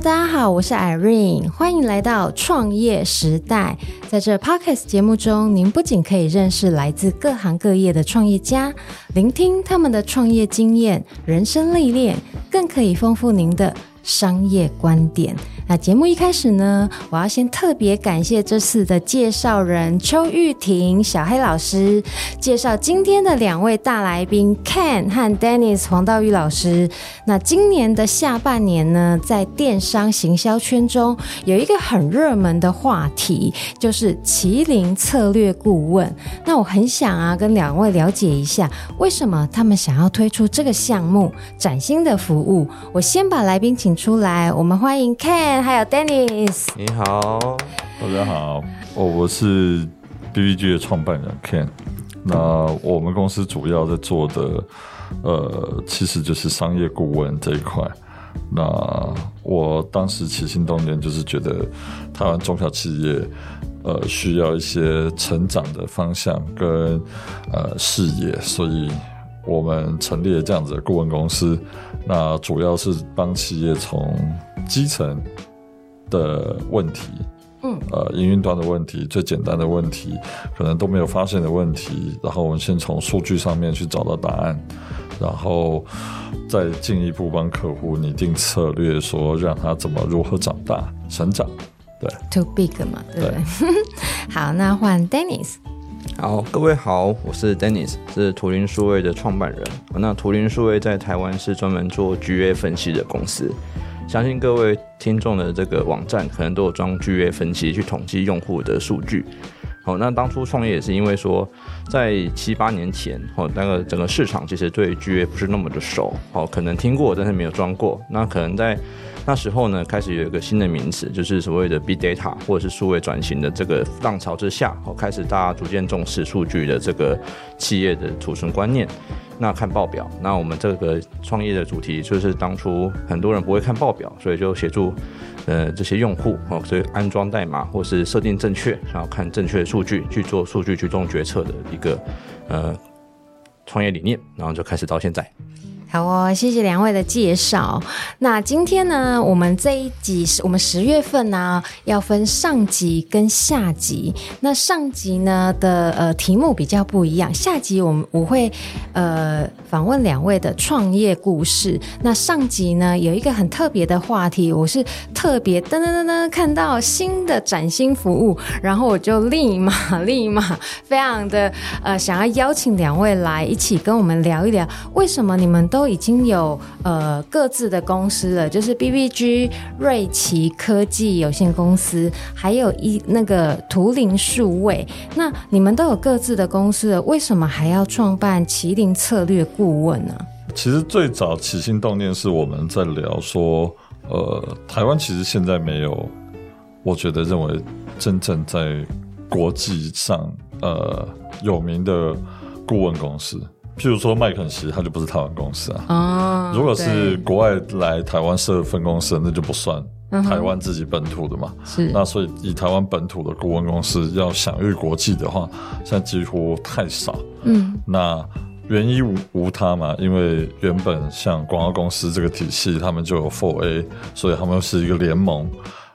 大家好，我是 Irene，欢迎来到创业时代。在这 Podcast 节目中，您不仅可以认识来自各行各业的创业家，聆听他们的创业经验、人生历练，更可以丰富您的商业观点。那节目一开始呢，我要先特别感谢这次的介绍人邱玉婷、小黑老师介绍今天的两位大来宾 Ken 和 Dennis 黄道玉老师。那今年的下半年呢，在电商行销圈中有一个很热门的话题，就是麒麟策略顾问。那我很想啊，跟两位了解一下，为什么他们想要推出这个项目，崭新的服务。我先把来宾请出来，我们欢迎 Ken。还有 Dennis，你好，大家好，哦，我是 BBG 的创办人 Ken。那我们公司主要在做的，呃，其实就是商业顾问这一块。那我当时起心动念就是觉得台湾中小企业，呃，需要一些成长的方向跟呃视野，所以我们成立了这样子的顾问公司。那主要是帮企业从基层。的问题，嗯，呃，营运端的问题，最简单的问题，可能都没有发现的问题，然后我们先从数据上面去找到答案，然后再进一步帮客户拟定策略，说让他怎么如何长大成长，对，too big 嘛，对不对？对 好，那换 Dennis。好，各位好，我是 Dennis，是图灵数位的创办人。那图灵数位在台湾是专门做 GA 分析的公司。相信各位听众的这个网站可能都有装 GA 分析去统计用户的数据。好，那当初创业也是因为说，在七八年前，哦，那个整个市场其实对 GA 不是那么的熟，哦，可能听过，但是没有装过。那可能在那时候呢，开始有一个新的名词，就是所谓的 Big Data 或者是数位转型的这个浪潮之下，哦，开始大家逐渐重视数据的这个企业的储存观念。那看报表，那我们这个创业的主题就是当初很多人不会看报表，所以就协助呃这些用户哦，所以安装代码或是设定正确，然后看正确的数据去做数据驱动决策的一个呃创业理念，然后就开始到现在。好哦，谢谢两位的介绍。那今天呢，我们这一集是我们十月份呢、要分上集跟下集。那上集呢的呃题目比较不一样，下集我们我会呃访问两位的创业故事。那上集呢有一个很特别的话题，我是特别噔噔噔噔看到新的崭新服务，然后我就立马立马非常的呃想要邀请两位来一起跟我们聊一聊，为什么你们都。都已经有呃各自的公司了，就是 BBG 瑞奇科技有限公司，还有一那个图灵数位。那你们都有各自的公司了，为什么还要创办麒麟策略顾问呢？其实最早起心动念是我们在聊说，呃，台湾其实现在没有，我觉得认为真正在国际上呃有名的顾问公司。譬如说麦肯锡，它就不是台湾公司啊。哦。如果是国外来台湾设分公司，那就不算台湾自己本土的嘛。是。那所以以台湾本土的顾问公司要享誉国际的话，现在几乎太少。嗯。那原因无无他嘛，因为原本像广告公司这个体系，他们就有 Four A，所以他们是一个联盟。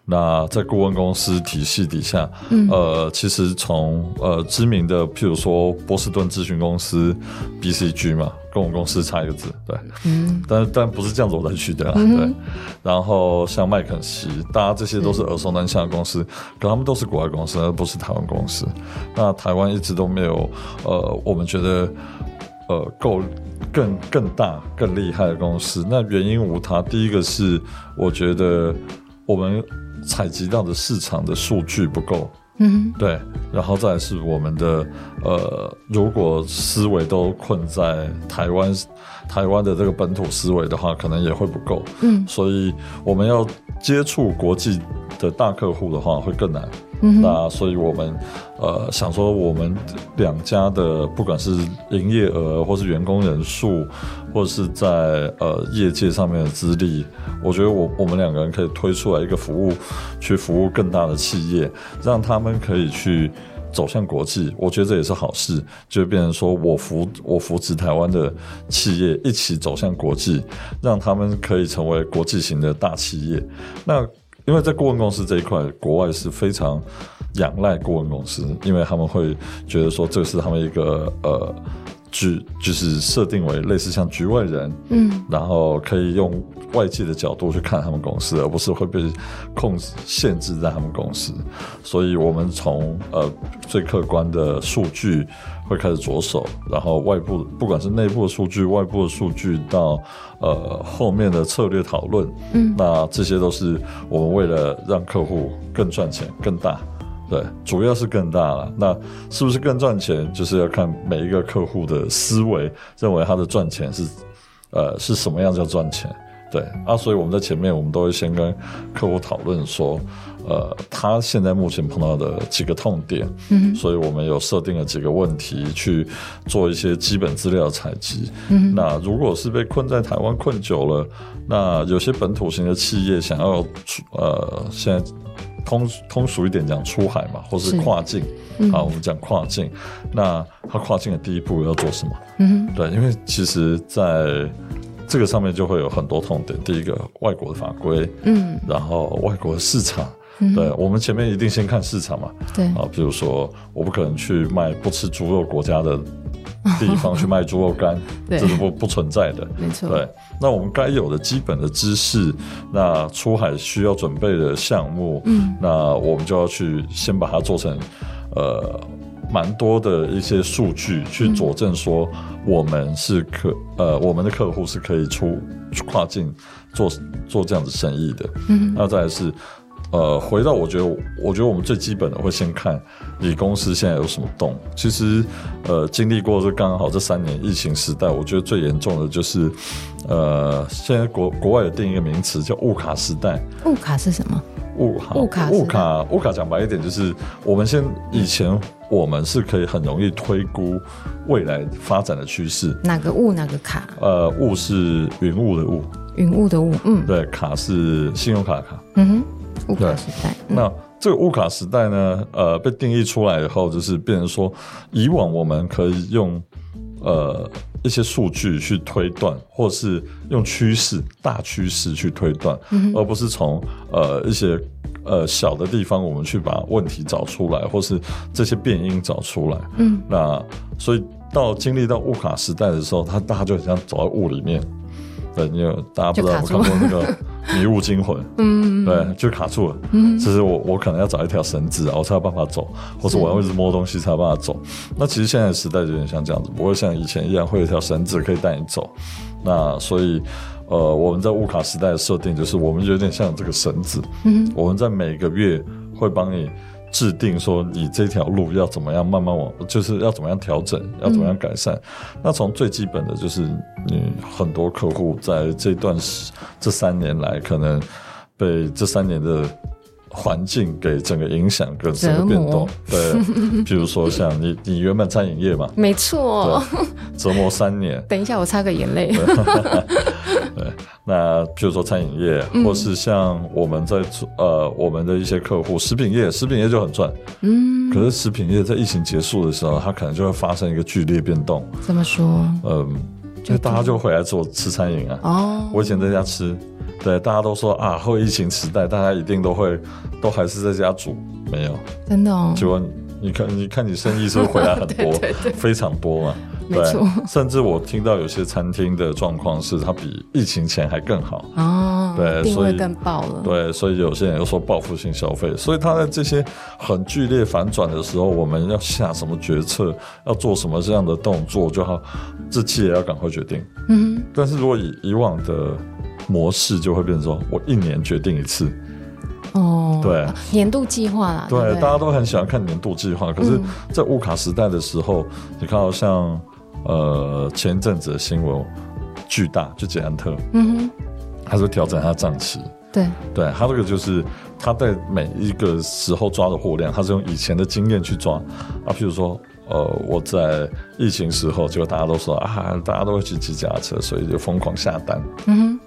那在顾问公司体系底下，嗯、呃，其实从呃知名的，譬如说波士顿咨询公司 BCG 嘛，跟我们公司差一个字，对，嗯，但但不是这样子我来取的，对。嗯、然后像麦肯锡，大家这些都是耳熟能详的公司，可他们都是国外公司，而不是台湾公司。那台湾一直都没有，呃，我们觉得呃够更更大、更厉害的公司。那原因无他，第一个是我觉得我们。采集到的市场的数据不够嗯，对，然后再是我们的呃，如果思维都困在台湾台湾的这个本土思维的话，可能也会不够。嗯，所以我们要接触国际的大客户的话，会更难。那所以我们呃想说，我们两家的不管是营业额，或是员工人数，或者是在呃业界上面的资历，我觉得我我们两个人可以推出来一个服务，去服务更大的企业，让他们可以去走向国际。我觉得这也是好事，就变成说我扶我扶持台湾的企业一起走向国际，让他们可以成为国际型的大企业。那因为在顾问公司这一块，国外是非常仰赖顾问公司，因为他们会觉得说这是他们一个呃局，就是设定为类似像局外人，嗯，然后可以用外界的角度去看他们公司，而不是会被控制限制在他们公司。所以我们从呃最客观的数据。会开始着手，然后外部不管是内部的数据、外部的数据，到呃后面的策略讨论，嗯，那这些都是我们为了让客户更赚钱、更大，对，主要是更大了。那是不是更赚钱，就是要看每一个客户的思维，认为他的赚钱是呃是什么样叫赚钱，对啊，所以我们在前面我们都会先跟客户讨论说。呃，他现在目前碰到的几个痛点，嗯，所以我们有设定了几个问题去做一些基本资料采集。嗯，那如果是被困在台湾困久了，那有些本土型的企业想要出，呃，现在通通俗一点讲出海嘛，或是跨境，嗯、啊，我们讲跨境，那他跨境的第一步要做什么？嗯，对，因为其实在这个上面就会有很多痛点。第一个，外国的法规，嗯，然后外国的市场。对，我们前面一定先看市场嘛。对啊，比如说我不可能去卖不吃猪肉国家的地方去卖猪肉干，这是不不存在的。没错。对，那我们该有的基本的知识，那出海需要准备的项目，嗯，那我们就要去先把它做成呃蛮多的一些数据去佐证说我们是可呃我们的客户是可以出跨境做做这样子生意的。嗯，那再来是。呃，回到我觉得，我觉得我们最基本的会先看你公司现在有什么动。其实，呃，经历过这刚好这三年疫情时代，我觉得最严重的就是，呃，现在国国外有定一个名词叫“物卡时代”。物卡是什么？物卡物卡物卡物卡讲白一点就是，我们先以前我们是可以很容易推估未来发展的趋势。哪个物哪个卡？呃，物是云雾的雾，云雾的雾。嗯，对，卡是信用卡的卡。嗯哼。乌卡时代，嗯、那这个乌卡时代呢？呃，被定义出来以后，就是变成说，以往我们可以用呃一些数据去推断，或是用趋势、大趋势去推断，嗯、而不是从呃一些呃小的地方，我们去把问题找出来，或是这些变因找出来。嗯，那所以到经历到乌卡时代的时候，它大家就很像走在雾里面。对，因为大家不知道有没有看过那个 《迷雾惊魂》，嗯，对，就卡住了。嗯，其实我我可能要找一条绳子，然后才有办法走，或者我要一直摸东西才有办法走。那其实现在的时代就有点像这样子，不会像以前一样会有一条绳子可以带你走。那所以，呃，我们在乌卡时代的设定就是，我们有点像这个绳子，嗯，我们在每个月会帮你。制定说你这条路要怎么样慢慢往，就是要怎么样调整，要怎么样改善。嗯、那从最基本的就是你很多客户在这段时这三年来，可能被这三年的环境给整个影响跟整个变动。磨对，比如说像你，你原本餐饮业嘛，没错，折磨三年。等一下，我擦个眼泪。对，那比如说餐饮业，嗯、或是像我们在呃我们的一些客户，食品业，食品业就很赚，嗯，可是食品业在疫情结束的时候，它可能就会发生一个剧烈变动。怎么说？嗯，就大家就回来做吃餐饮啊。哦，我以前在家吃，对，大家都说啊，后疫情时代，大家一定都会都还是在家煮，没有，真的哦。就你看，你看你生意是不是回来很 多，对对对非常多嘛？对，没错甚至我听到有些餐厅的状况是，它比疫情前还更好哦。对，所以更爆了。对，所以有些人又说报复性消费。所以他在这些很剧烈反转的时候，我们要下什么决策，要做什么这样的动作，就好，这期也要赶快决定。嗯。但是如果以以往的模式，就会变成说我一年决定一次。哦，对，年度计划啦，对，对对大家都很喜欢看年度计划。可是，在乌卡时代的时候，嗯、你看到像呃前一阵子的新闻，巨大就捷安特，嗯哼，他是调整他账期，对，对他这个就是他在每一个时候抓的货量，他是用以前的经验去抓啊，譬如说。呃，我在疫情时候，结果大家都说啊，大家都会去骑脚踏车，所以就疯狂下单。嗯哼。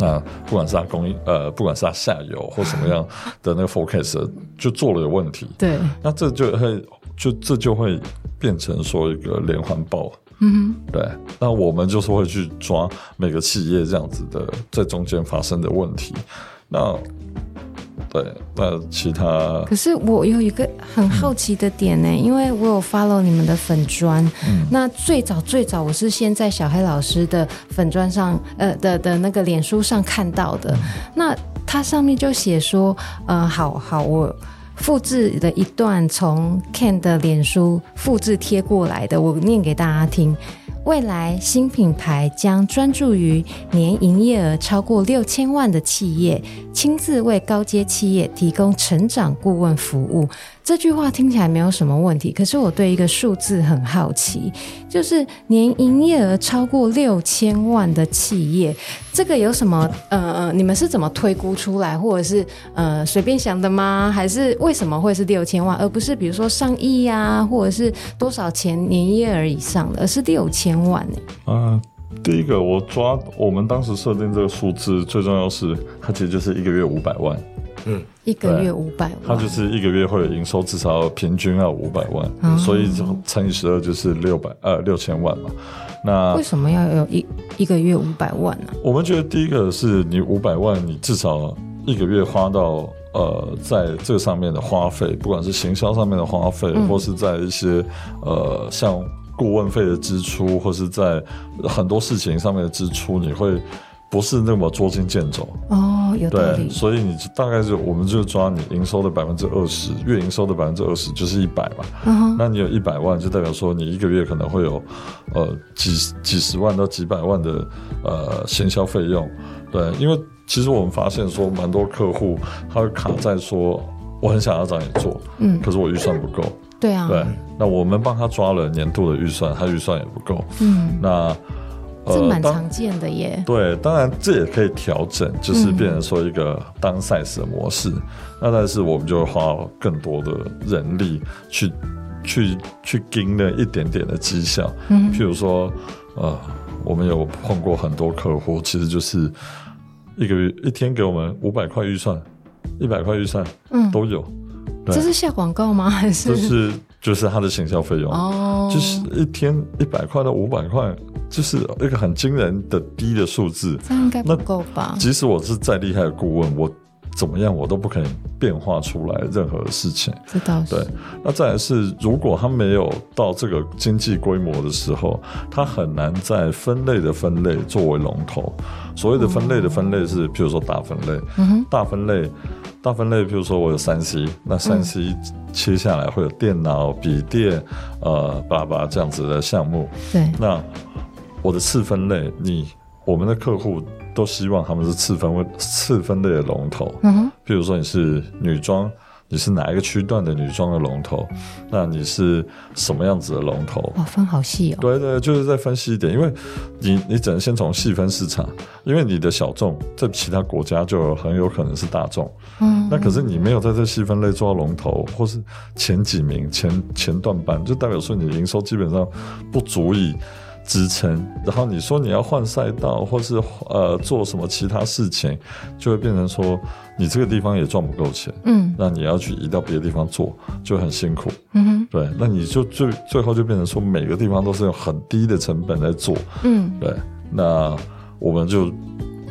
那不管是他供应，呃，不管是他下游或什么样的那个 forecast，就做了有问题。对。那这就会，就这就会变成说一个连环爆。嗯哼。对。那我们就是会去抓每个企业这样子的在中间发生的问题。那。对，那其他可是我有一个很好奇的点呢，嗯、因为我有 follow 你们的粉砖，嗯、那最早最早我是先在小黑老师的粉砖上，呃的的那个脸书上看到的，嗯、那它上面就写说，呃，好好，我复制了一段从 Ken 的脸书复制贴过来的，我念给大家听。未来新品牌将专注于年营业额超过六千万的企业，亲自为高阶企业提供成长顾问服务。这句话听起来没有什么问题，可是我对一个数字很好奇，就是年营业额超过六千万的企业，这个有什么？呃呃，你们是怎么推估出来，或者是呃随便想的吗？还是为什么会是六千万，而不是比如说上亿呀、或者是多少钱年营业额以上的，而是六千万呢？啊、呃，第一个我抓我们当时设定这个数字，最重要是它其实就是一个月五百万。嗯，一个月五百万，他就是一个月会有营收至少平均要五百万，嗯、所以乘以十二就是六百呃六千万嘛。那为什么要有一一个月五百万呢？我们觉得第一个是你五百万，你至少一个月花到呃在这上面的花费，不管是行销上面的花费，嗯、或是在一些呃像顾问费的支出，或是在很多事情上面的支出，你会。不是那么捉襟见肘哦，有道理。对，所以你大概就我们就抓你营收的百分之二十，月营收的百分之二十就是一百嘛。嗯，那你有一百万，就代表说你一个月可能会有呃几几十万到几百万的呃行销费用。对，因为其实我们发现说，蛮多客户他会卡在说，我很想要找你做，嗯，可是我预算不够。对啊，对，那我们帮他抓了年度的预算，他预算也不够。嗯，那。这蛮常见的耶。呃、对，当然这也可以调整，就是变成说一个 downsize 的模式。嗯、那但是我们就会花更多的人力去去去盯那一点点的绩效。嗯，譬如说，呃，我们有碰过很多客户，其实就是一个月一天给我们五百块预算，一百块预算，嗯，都有。这是下广告吗？还是？就是就是他的行销费用哦，就是一天一百块到五百块。就是一个很惊人的低的数字，这应该不够吧？即使我是再厉害的顾问，我怎么样我都不可能变化出来任何事情。这倒是。对，那再来是，如果他没有到这个经济规模的时候，他很难在分类的分类作为龙头。所谓的分类的分类是，譬如说大分类，嗯哼，大分类，大分类，譬如说我有三 C，那三 C 切下来会有电脑、笔电，呃，巴拉巴拉这样子的项目。对，那。我的次分类，你我们的客户都希望他们是次分位次分类的龙头。嗯哼，比如说你是女装，你是哪一个区段的女装的龙头？那你是什么样子的龙头？哇，分好细哦。对对，就是在分析一点，因为你你只能先从细分市场，因为你的小众在其他国家就很有可能是大众。嗯，那可是你没有在这细分类做到龙头，或是前几名、前前段班，就代表说你的营收基本上不足以。支撑，然后你说你要换赛道，或是呃做什么其他事情，就会变成说你这个地方也赚不够钱，嗯，那你要去移到别的地方做，就很辛苦，嗯哼，对，那你就最最后就变成说每个地方都是用很低的成本来做，嗯，对，那我们就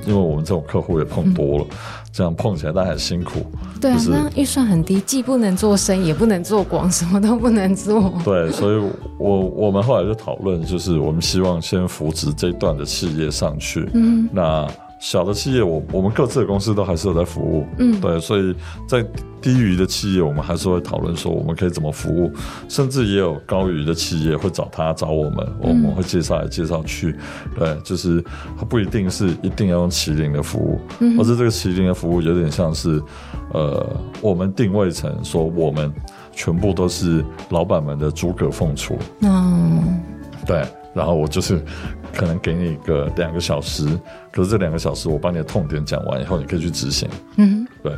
因为我们这种客户也碰多了。嗯这样碰起来，大家很辛苦。对啊，就是、那预算很低，既不能做深，也不能做广，什么都不能做。对，所以我我们后来就讨论，就是我们希望先扶植这一段的企业上去。嗯，那小的企业，我我们各自的公司都还是有在服务，嗯，对，所以在低于的企业，我们还是会讨论说我们可以怎么服务，甚至也有高于的企业会找他找我们，我们会介绍来介绍去，对，就是它不一定是一定要用麒麟的服务，嗯，而是这个麒麟的服务有点像是，呃，我们定位成说我们全部都是老板们的诸葛凤雏，嗯，对。然后我就是可能给你个两个小时，可是这两个小时我把你的痛点讲完以后，你可以去执行。嗯，对。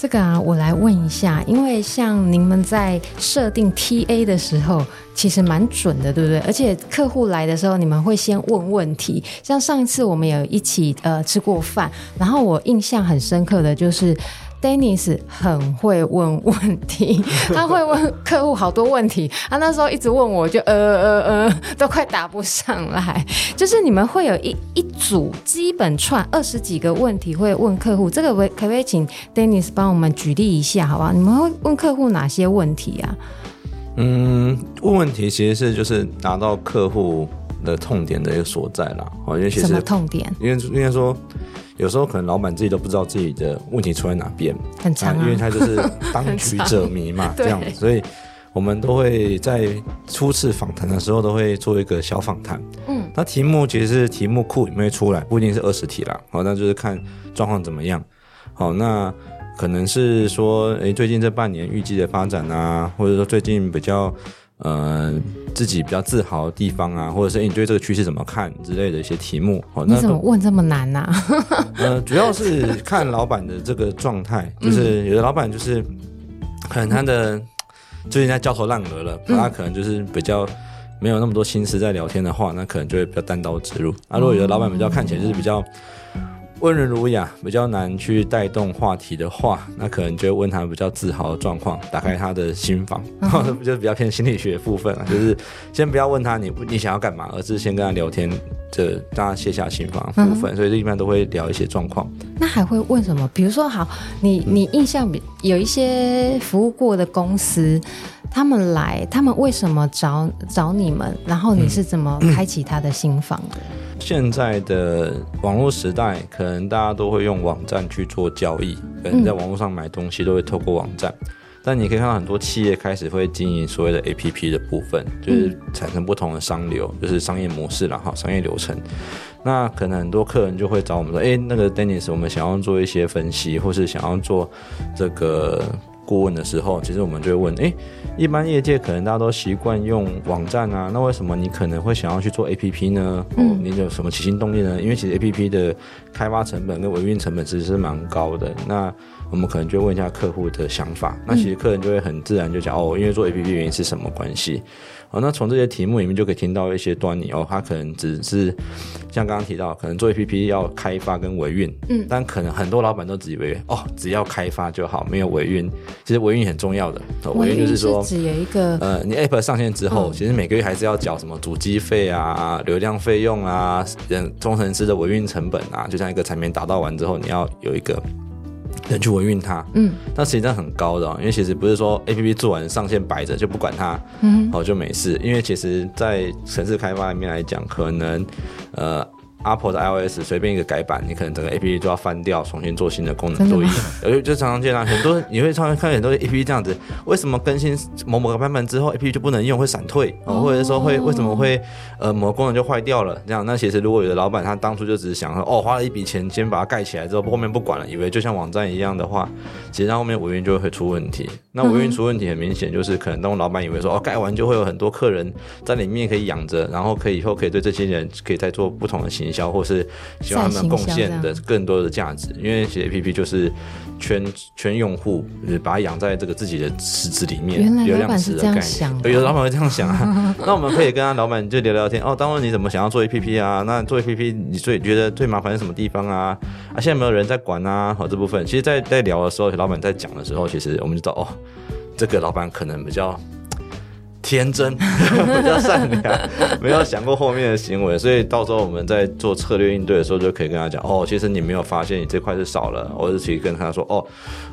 这个啊，我来问一下，因为像你们在设定 TA 的时候，其实蛮准的，对不对？而且客户来的时候，你们会先问问题。像上一次我们有一起呃吃过饭，然后我印象很深刻的就是。Dennis 很会问问题，他会问客户好多问题。他那时候一直问我就呃呃呃，都快答不上来。就是你们会有一一组基本串二十几个问题会问客户，这个可不可以请 Dennis 帮我们举例一下，好不好？你们会问客户哪些问题啊？嗯，问问题其实是就是拿到客户的痛点的一个所在啦。哦，因为其实什么痛点？因为应该说。有时候可能老板自己都不知道自己的问题出在哪边，很长、啊啊，因为他就是 当局者迷嘛，这样子，所以我们都会在初次访谈的时候都会做一个小访谈。嗯，那题目其实是题目库里面会出来，不一定是二十题啦。好，那就是看状况怎么样。好，那可能是说，诶、欸，最近这半年预计的发展啊，或者说最近比较。呃，自己比较自豪的地方啊，或者是你对这个趋势怎么看之类的一些题目。你怎么问这么难呢、啊？呃，主要是看老板的这个状态，就是有的老板就是可能他的 最近在焦头烂额了，他可能就是比较没有那么多心思在聊天的话，那可能就会比较单刀直入。啊，如果有的老板比较看起来就是比较。温润儒雅，比较难去带动话题的话，那可能就问他比较自豪的状况，打开他的心房，然后 就比较偏心理学的部分啊，就是先不要问他你你想要干嘛，而是先跟他聊天，这大家卸下心防的部分，所以这一般都会聊一些状况。那还会问什么？比如说，好，你你印象比有一些服务过的公司，他们来，他们为什么找找你们？然后你是怎么开启他的心房的？现在的网络时代，可能大家都会用网站去做交易，可能在网络上买东西都会透过网站。嗯、但你可以看到很多企业开始会经营所谓的 APP 的部分，就是产生不同的商流，就是商业模式，了哈商业流程。那可能很多客人就会找我们说：“哎，那个 Dennis，我们想要做一些分析，或是想要做这个。”顾问的时候，其实我们就会问：诶，一般业界可能大家都习惯用网站啊，那为什么你可能会想要去做 APP 呢？嗯、哦，你有什么起心动念呢？因为其实 APP 的开发成本跟维运成本其实是蛮高的。那我们可能就问一下客户的想法。那其实客人就会很自然就讲：哦，因为做 APP 原因是什么关系？哦，那从这些题目里面就可以听到一些端倪哦。他可能只是像刚刚提到，可能做 APP 要开发跟维运，嗯，但可能很多老板都只以为哦，只要开发就好，没有维运。其实维运很重要的，维运就是说，只有一个呃，你 App 上线之后，嗯、其实每个月还是要缴什么主机费啊、流量费用啊、人工程师的维运成本啊。就像一个产品打造完之后，你要有一个。人去维运它，嗯，但实际上很高的，因为其实不是说 A P P 做完上线摆着就不管它，嗯，哦就没事，因为其实，在城市开发里面来讲，可能，呃。Apple 的 iOS 随便一个改版，你可能整个 APP 就要翻掉，重新做新的功能作业。而就常常见到很多，你会常常看很多 APP 这样子，为什么更新某某个版本之后，APP 就不能用，会闪退，哦、或者说会为什么会呃某个功能就坏掉了？这样，那其实如果有的老板他当初就只是想说，哦，花了一笔钱先把它盖起来之后，后面不管了，以为就像网站一样的话，其实到后面维运就会出问题。那维运出问题很明显就是可能当老板以为说，哦，盖完就会有很多客人在里面可以养着，然后可以以后可以对这些人可以再做不同的行销，或是。希望他们贡献的更多的价值，因为其实 A P P 就是圈圈用户，就是把它养在这个自己的池子里面，流量池的概念。有的老板会这样想啊，那我们可以跟他老板就聊聊天哦。当初你怎么想要做 A P P 啊？那做 A P P 你最觉得最麻烦是什么地方啊？啊，现在没有人在管啊，好这部分，其实在在聊的时候，老板在讲的时候，其实我们就知道哦，这个老板可能比较。天真，比较善良，没有想过后面的行为，所以到时候我们在做策略应对的时候，就可以跟他讲哦，其实你没有发现你这块是少了，或者其实跟他说哦，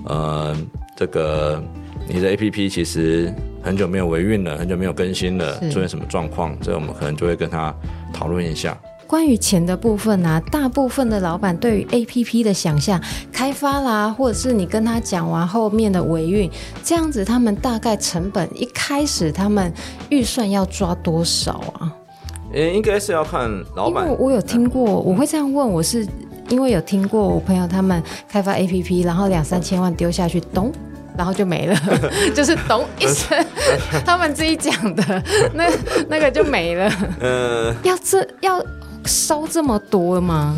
呃，这个你的 APP 其实很久没有维运了，很久没有更新了，出现什么状况，这我们可能就会跟他讨论一下。关于钱的部分啊，大部分的老板对于 APP 的想象，开发啦，或者是你跟他讲完后面的维运，这样子他们大概成本一开始他们预算要抓多少啊？诶，应该是要看老板。因为我有听过，我会这样问，我是因为有听过我朋友他们开发 APP，然后两三千万丢下去，咚，然后就没了，就是咚一声，他们自己讲的，那那个就没了。呃，要这要烧这么多吗？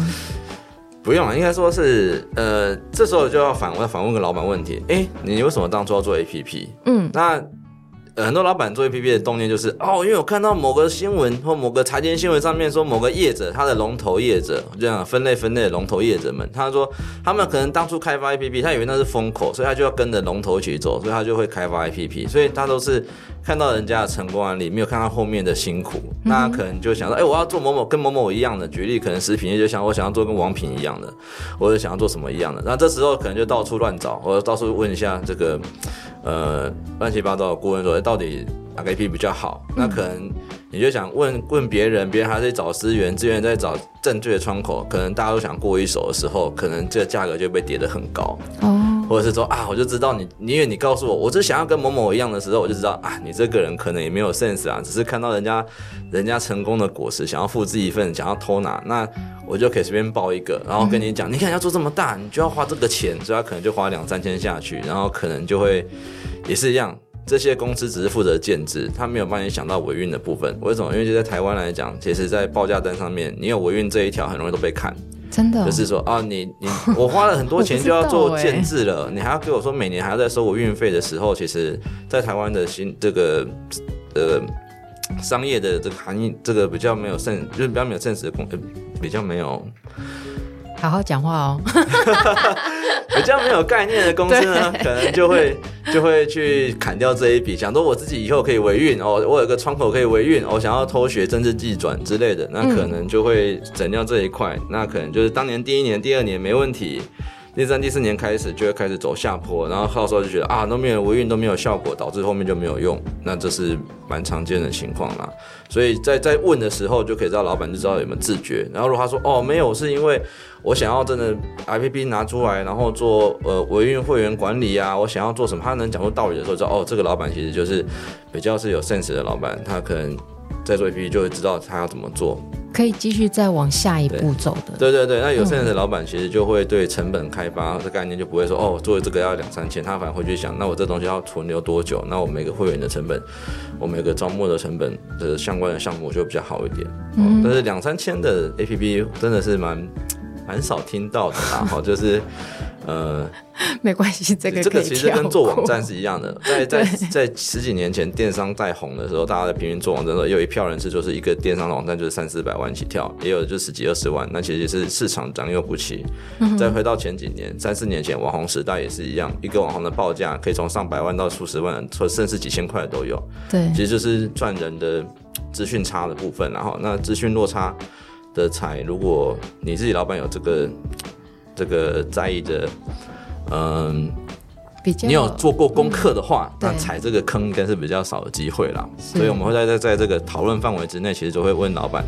不用了，应该说是，呃，这时候就要反问反问个老板问题，哎，你为什么当初要做 APP？嗯，那。很多老板做 APP 的动念就是哦，因为我看到某个新闻或某个财经新闻上面说某个业者，他的龙头业者这样分类分类的龙头业者们，他说他们可能当初开发 APP，他以为那是风口，所以他就要跟着龙头一起走，所以他就会开发 APP，所以他都是看到人家的成功案例，没有看到后面的辛苦，那可能就想说，哎，我要做某某跟某某一样的，举例可能食品业就想我想要做跟王品一样的，或者想要做什么一样的，那这时候可能就到处乱找，或者到处问一下这个。呃，乱七八糟的顾问说，到底哪个 APP 比较好？嗯、那可能你就想问问别人，别人还在找资源，资源在找正确的窗口，可能大家都想过一手的时候，可能这个价格就被跌得很高。哦，或者是说啊，我就知道你，因为你告诉我，我只想要跟某某一样的时候，我就知道啊，你这个人可能也没有 sense 啊，只是看到人家人家成功的果实，想要复制一份，想要偷拿，那我就可以随便报一个，然后跟你讲，嗯、你看要做这么大，你就要花这个钱，所以他可能就花两三千下去，然后可能就会。也是一样，这些公司只是负责建制，他没有帮你想到维运的部分。为什么？因为就在台湾来讲，其实，在报价单上面，你有维运这一条，很容易都被砍。真的、哦，就是说啊，你你 我花了很多钱就要做建制了，你还要给我说每年还要再收我运费的时候，其实，在台湾的新这个呃商业的这个行业，这个比较没有现，就是比较没有现实的工，比较没有。好好讲话哦，比较没有概念的公司呢，可能就会就会去砍掉这一笔，想说我自己以后可以维运哦，我有个窗口可以维运，我想要偷学政治技转之类的，那可能就会整掉这一块，嗯、那可能就是当年第一年、第二年没问题。第三、第四年开始就会开始走下坡，然后到时候就觉得啊，都没有维运都没有效果，导致后面就没有用，那这是蛮常见的情况啦。所以在在问的时候就可以知道老板就知道有没有自觉。然后如果他说哦没有，是因为我想要真的 APP 拿出来，然后做呃维运会员管理啊，我想要做什么，他能讲出道理的时候，知道哦这个老板其实就是比较是有 sense 的老板，他可能在做 APP 就会知道他要怎么做。可以继续再往下一步走的。对对对，那有些人的老板其实就会对成本开发的概念就不会说哦，做这个要两三千，他反而会去想，那我这东西要存留多久？那我每个会员的成本，我每个招募的成本的相关的项目就比较好一点。嗯，但是两三千的 APP 真的是蛮蛮少听到的啦，哈，就是。呃，没关系，这个这个其实跟做网站是一样的。在在在十几年前，电商在红的时候，大家在平均做网站的时候，也有一票人是就是一个电商的网站就是三四百万起跳，也有就十几二十万。那其实也是市场长幼不齐。嗯、再回到前几年，三四年前网红时代也是一样，一个网红的报价可以从上百万到数十万，或甚至几千块都有。对，其实就是赚人的资讯差的部分。然后那资讯落差的财，如果你自己老板有这个。这个在意的，嗯，比较你有做过功课的话，嗯、那踩这个坑应该是比较少的机会啦。所以我们会在在在这个讨论范围之内，其实就会问老板。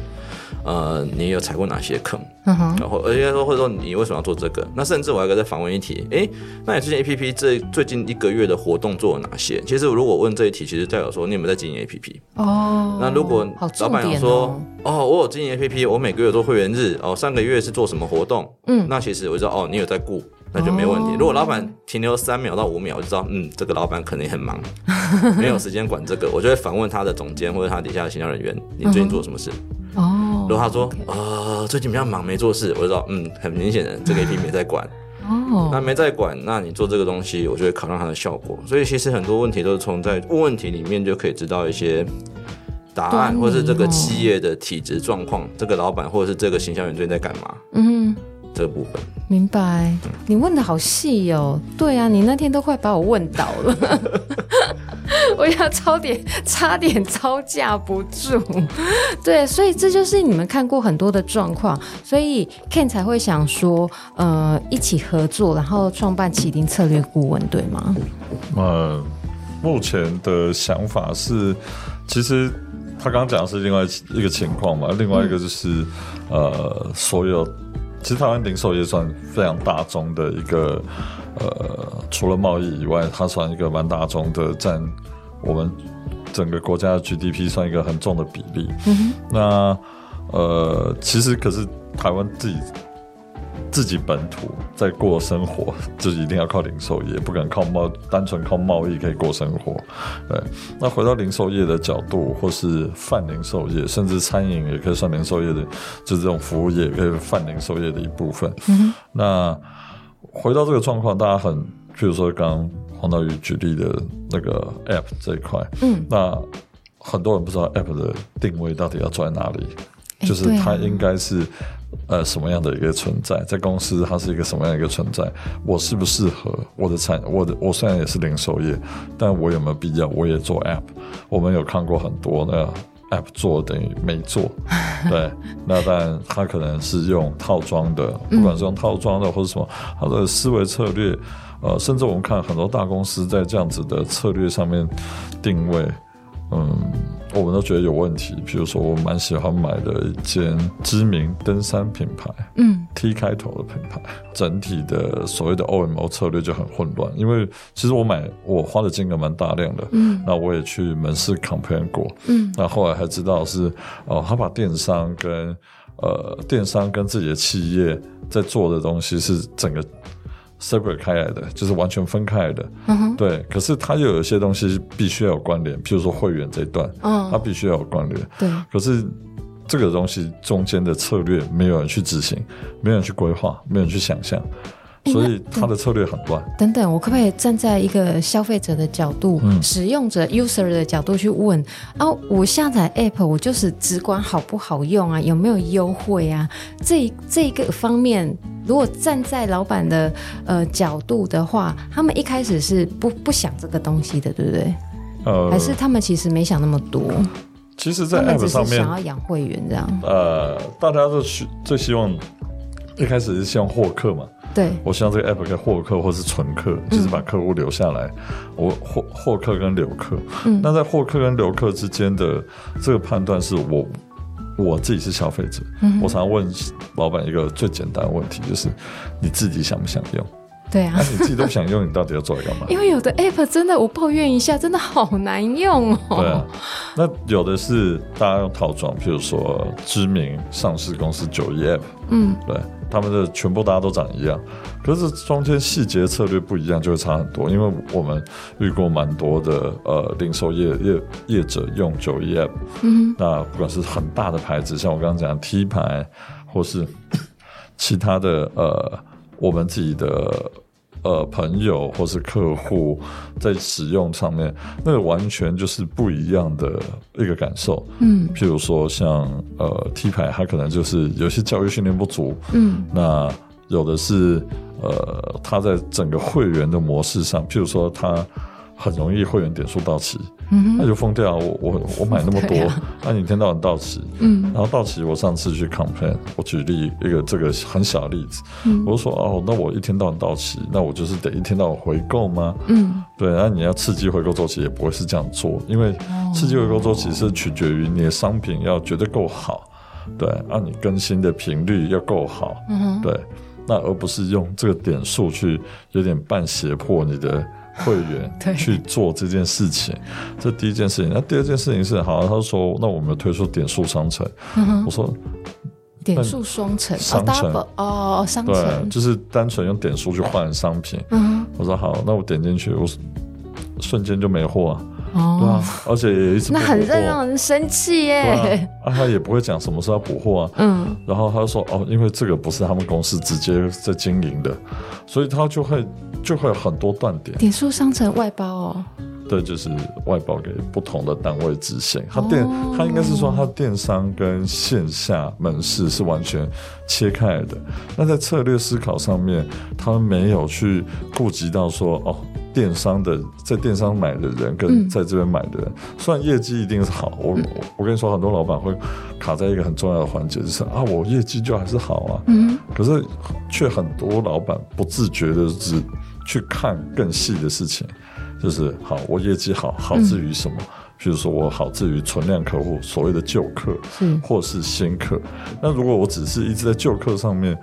呃，你有踩过哪些坑？然后、uh，huh. 而且说，或者说你为什么要做这个？那甚至我还可以再反问一题，哎，那你最近 A P P 这最近一个月的活动做了哪些？其实如果问这一题，其实代表说你有没有在经营 A P P？哦，那如果老板有说，哦，哦，我有经营 A P P，我每个月做会员日，哦，上个月是做什么活动？嗯，那其实我就知道，哦，你有在顾，那就没问题。Oh. 如果老板停留三秒到五秒，我就知道，嗯，这个老板可能也很忙，没有时间管这个，我就会反问他的总监或者他底下的行销人员，你最近做什么事？哦。Uh. 如果他说.呃最近比较忙没做事，我就知道嗯很明显的这个 APP 没在管哦，那没在管，那你做这个东西，我就会考量它的效果。所以其实很多问题都是从在问问题里面就可以知道一些答案，或是这个企业的体质状况，这个老板或者是这个形象员最近在干嘛？嗯，这部分明白。你问的好细哦，对啊，你那天都快把我问倒了。我要差点，差点招架不住。对，所以这就是你们看过很多的状况，所以 Ken 才会想说，呃，一起合作，然后创办启丁策略顾问，对吗？呃，目前的想法是，其实他刚刚讲的是另外一个情况嘛，另外一个就是、嗯、呃，所有其实台湾零售业算非常大众的一个呃，除了贸易以外，它算一个蛮大众的，占我们整个国家的 GDP 算一个很重的比例。嗯、那呃，其实可是台湾自己。自己本土在过生活，就一定要靠零售业，不敢靠贸，单纯靠贸易可以过生活。对，那回到零售业的角度，或是泛零售业，甚至餐饮也可以算零售业的，就是这种服务业也可以泛零售业的一部分。嗯、那回到这个状况，大家很，譬如说刚刚黄道宇举例的那个 App 这一块，嗯，那很多人不知道 App 的定位到底要做在哪里。就是它应该是呃什么样的一个存在，在公司它是一个什么样的一个存在？我适不适合我的产？我的我虽然也是零售业，但我有没有必要我也做 app？我们有看过很多那 app 做等于没做，对，那但他可能是用套装的，不管是用套装的或者什么，他的思维策略，呃，甚至我们看很多大公司在这样子的策略上面定位，嗯。我们都觉得有问题，比如说我蛮喜欢买的一间知名登山品牌，嗯，T 开头的品牌，整体的所谓的 OMO 策略就很混乱。因为其实我买我花的金额蛮大量的，嗯，那我也去门市 compare 过，嗯，那后来还知道是哦，他把电商跟呃电商跟自己的企业在做的东西是整个。Separate 开来的，就是完全分开来的，对。可是它又有一些东西必须要有关联，譬如说会员这一段，嗯，它必须要有关联，对。可是这个东西中间的策略没有人去执行，没有人去规划，没有人去想象。所以他的策略很乱。等等，我可不可以站在一个消费者的角度、嗯、使用者 user 的角度去问啊？我下载 app，我就是只管好不好用啊，有没有优惠啊？这这个方面，如果站在老板的呃角度的话，他们一开始是不不想这个东西的，对不对？呃，还是他们其实没想那么多。其实，在 app 上面想要养会员这样。呃，大家都希最希望一开始是希望获客嘛。对，我希望这个 app 可以获客或是存客，就是把客户留下来。嗯、我获获客跟留客，嗯，那在获客跟留客之间的这个判断，是我我自己是消费者，嗯，我常常问老板一个最简单的问题，就是你自己想不想用？对啊，那你自己都不想用，你到底要做来干嘛？因为有的 app 真的，我抱怨一下，真的好难用哦。对啊，那有的是大家用套装，譬如说知名上市公司九一 app，嗯，对。他们的全部大家都长一样，可是中间细节策略不一样，就会差很多。因为我们遇过蛮多的呃零售业业业者用九一 App，嗯，那不管是很大的牌子，像我刚刚讲的 T 牌，或是 其他的呃我们自己的。呃，朋友或是客户在使用上面，那个完全就是不一样的一个感受。嗯，譬如说像呃 T 牌，它可能就是有些教育训练不足。嗯，那有的是呃，它在整个会员的模式上，譬如说它。很容易会员点数到期，嗯，那就疯掉。我我我买那么多，那、啊、你一天到晚到期，嗯，然后到期，我上次去 complain，我举例一个这个很小的例子，嗯，我就说哦，那我一天到晚到期，那我就是得一天到晚回购吗？嗯，对，那你要刺激回购周期也不会是这样做，因为刺激回购周期是取决于你的商品要绝对够好，对，让、啊、你更新的频率要够好，嗯，对，那而不是用这个点数去有点半胁迫你的。会员 去做这件事情，这第一件事情。那第二件事情是，好，他说，那我们推出点数商城。嗯、我说，点数双城，商城哦，商城，对，就是单纯用点数去换商品。嗯，我说好，那我点进去，我瞬间就没货啊。哦，对啊，而且也一直那很让人生气耶。啊，他也不会讲什么时候要补货啊。嗯，然后他就说哦，因为这个不是他们公司直接在经营的，所以他就会就会有很多断点。点数商城外包哦。对，就是外包给不同的单位执行。他电，他应该是说他电商跟线下门市是完全切开来的。那在策略思考上面，他们没有去顾及到说哦。电商的在电商买的人跟在这边买的人，嗯、虽然业绩一定是好，我我跟你说，很多老板会卡在一个很重要的环节，就是啊，我业绩就还是好啊，嗯，可是却很多老板不自觉的只去看更细的事情，就是好，我业绩好好至于什么？嗯、譬如说我好至于存量客户，所谓的旧客，嗯，或是新客。那如果我只是一直在旧客上面，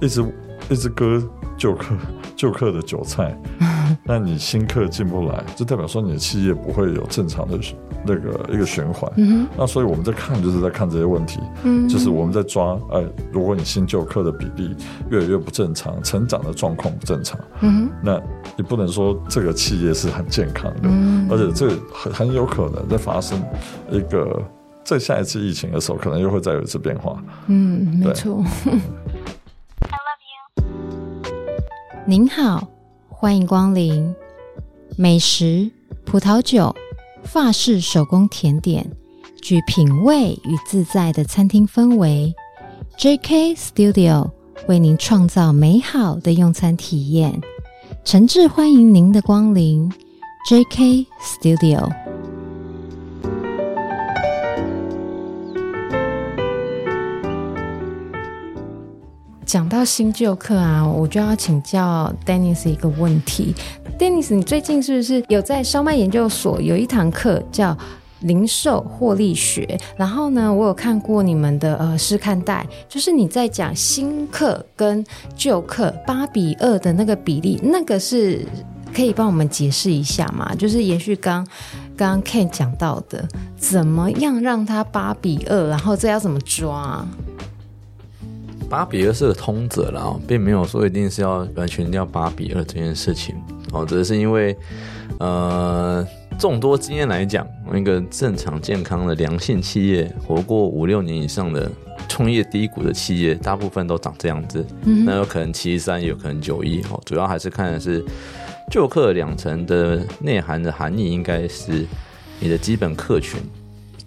一直一直割旧客 旧客的韭菜，那你新客进不来，就代表说你的企业不会有正常的那个一个循环。嗯，那所以我们在看，就是在看这些问题。嗯，就是我们在抓，哎，如果你新旧客的比例越来越不正常，成长的状况不正常，嗯，那你不能说这个企业是很健康的，嗯，而且这很很有可能在发生一个在下一次疫情的时候，可能又会再有一次变化。嗯，没错。您好，欢迎光临。美食、葡萄酒、法式手工甜点，具品味与自在的餐厅氛围。JK Studio 为您创造美好的用餐体验，诚挚欢迎您的光临。JK Studio。讲到新旧课啊，我就要请教 Dennis 一个问题。Dennis，你最近是不是有在烧麦研究所有一堂课叫零售获利学？然后呢，我有看过你们的呃试看带，就是你在讲新客跟旧客八比二的那个比例，那个是可以帮我们解释一下吗？就是延续刚刚 Ken 讲到的，怎么样让它八比二，然后这要怎么抓？八比二是个通则了啊，并没有说一定是要完全要八比二这件事情哦，只是因为呃众多经验来讲，一个正常健康的良性企业，活过五六年以上的创业低谷的企业，大部分都长这样子。嗯，那有可能七三，有可能九一哦，主要还是看的是旧客两层的内涵的含义，应该是你的基本客群。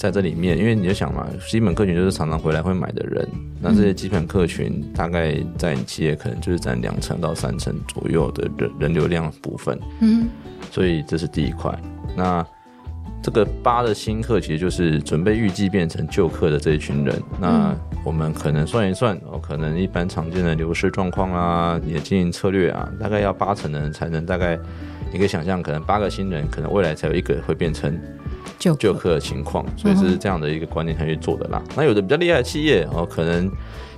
在这里面，因为你就想嘛，基本客群就是常常回来会买的人，那这些基本客群大概在你企业可能就是占两成到三成左右的人人流量部分，嗯，所以这是第一块。那这个八的新客其实就是准备预计变成旧客的这一群人。那我们可能算一算，哦，可能一般常见的流失状况啊，你的经营策略啊，大概要八成的人才能大概，你可以想象，可能八个新人，可能未来才有一个会变成。旧旧客的情况，所以是这样的一个观念才去做的啦。那有的比较厉害的企业哦，可能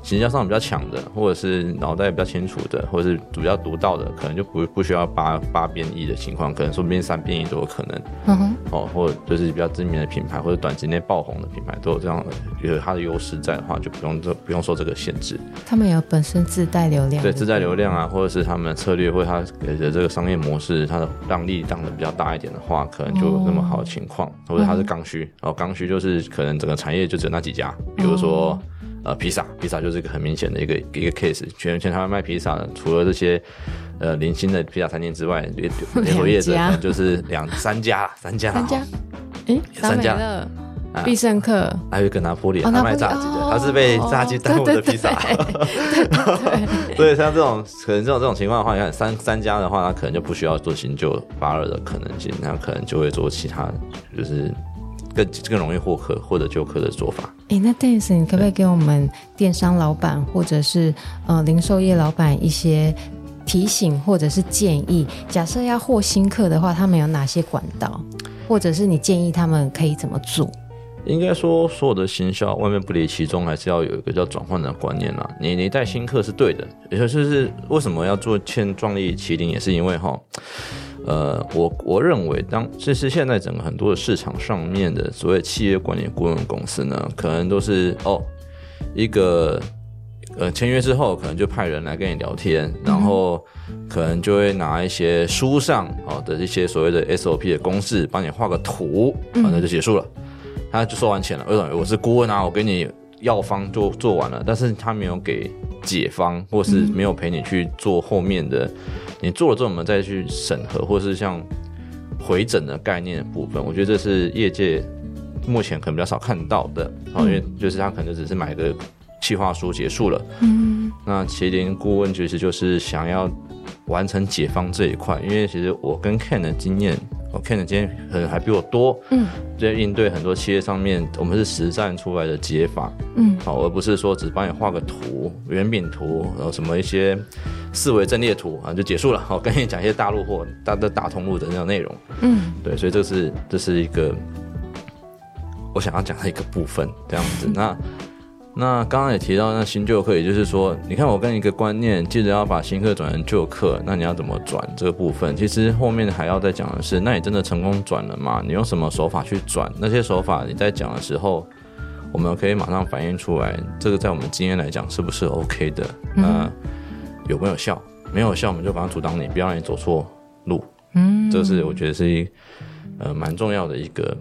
形象上比较强的，或者是脑袋比较清楚的，或者是比较独到的，可能就不不需要八八变一的情况，可能说不定三变一都有可能。嗯哼，哦，或者就是比较知名的品牌，或者短期内爆红的品牌，都有这样的，有它的优势在的话，就不用这不用受这个限制。他们有本身自带流量，对，自带流量啊，或者是他们的策略，或者他的这个商业模式，它的让利当的比较大一点的话，可能就有那么好的情况。哦或者它是刚需，然后刚需就是可能整个产业就只有那几家，比如说呃披萨，披萨就是一个很明显的一个一个 case，全全台湾卖披萨的，除了这些呃零星的披萨餐厅之外，连 连锁业者可能就是两三家，三家，三家，哎，三家，必胜客，还有一个拿破里，他卖炸鸡的，他是被炸鸡耽误的披萨，所以像这种可能这种这种情况的话，你看三三家的话，他可能就不需要做新旧八二的可能性，那可能就会做其他，就是更更容易获客或者旧客的做法。哎，那 Dennis，你可不可以给我们电商老板或者是呃零售业老板一些提醒或者是建议？假设要获新客的话，他们有哪些管道，或者是你建议他们可以怎么做？应该说，所有的行销外面不离其中，还是要有一个叫转换的观念啦。你你带新客是对的，也就是为什么要做欠壮丽麒麟，也是因为哈，呃，我我认为当其实现在整个很多的市场上面的所谓企业管理顾问公司呢，可能都是哦一个呃签约之后，可能就派人来跟你聊天，然后可能就会拿一些书上哦的一些所谓的 SOP 的公式，帮你画个图，啊，那就结束了。他就收完钱了，为什么？我是顾问啊，我给你药方就做完了，但是他没有给解方，或是没有陪你去做后面的，你做了之后我们再去审核，或是像回诊的概念的部分，我觉得这是业界目前可能比较少看到的，啊，因为就是他可能只是买个计划书结束了，嗯，那麒麟顾问其实就是想要完成解方这一块，因为其实我跟 Ken 的经验。Ken 今天可能还比我多，嗯，在应对很多企业上面，我们是实战出来的解法，嗯，好，而不是说只帮你画个图、圆饼图，然后什么一些四维阵列图啊就结束了。好，跟你讲一些大陆货、大的大通路的那种内容，嗯，对，所以这是这是一个我想要讲的一个部分，这样子。那那刚刚也提到，那新旧课，也就是说，你看我跟一个观念，记得要把新课转成旧课，那你要怎么转这个部分？其实后面还要再讲的是，那你真的成功转了吗？你用什么手法去转？那些手法你在讲的时候，我们可以马上反映出来，这个在我们经验来讲是不是 OK 的？那有没有效？没有效，我们就把它阻挡你，不要让你走错路。嗯，这是我觉得是一呃蛮重要的一个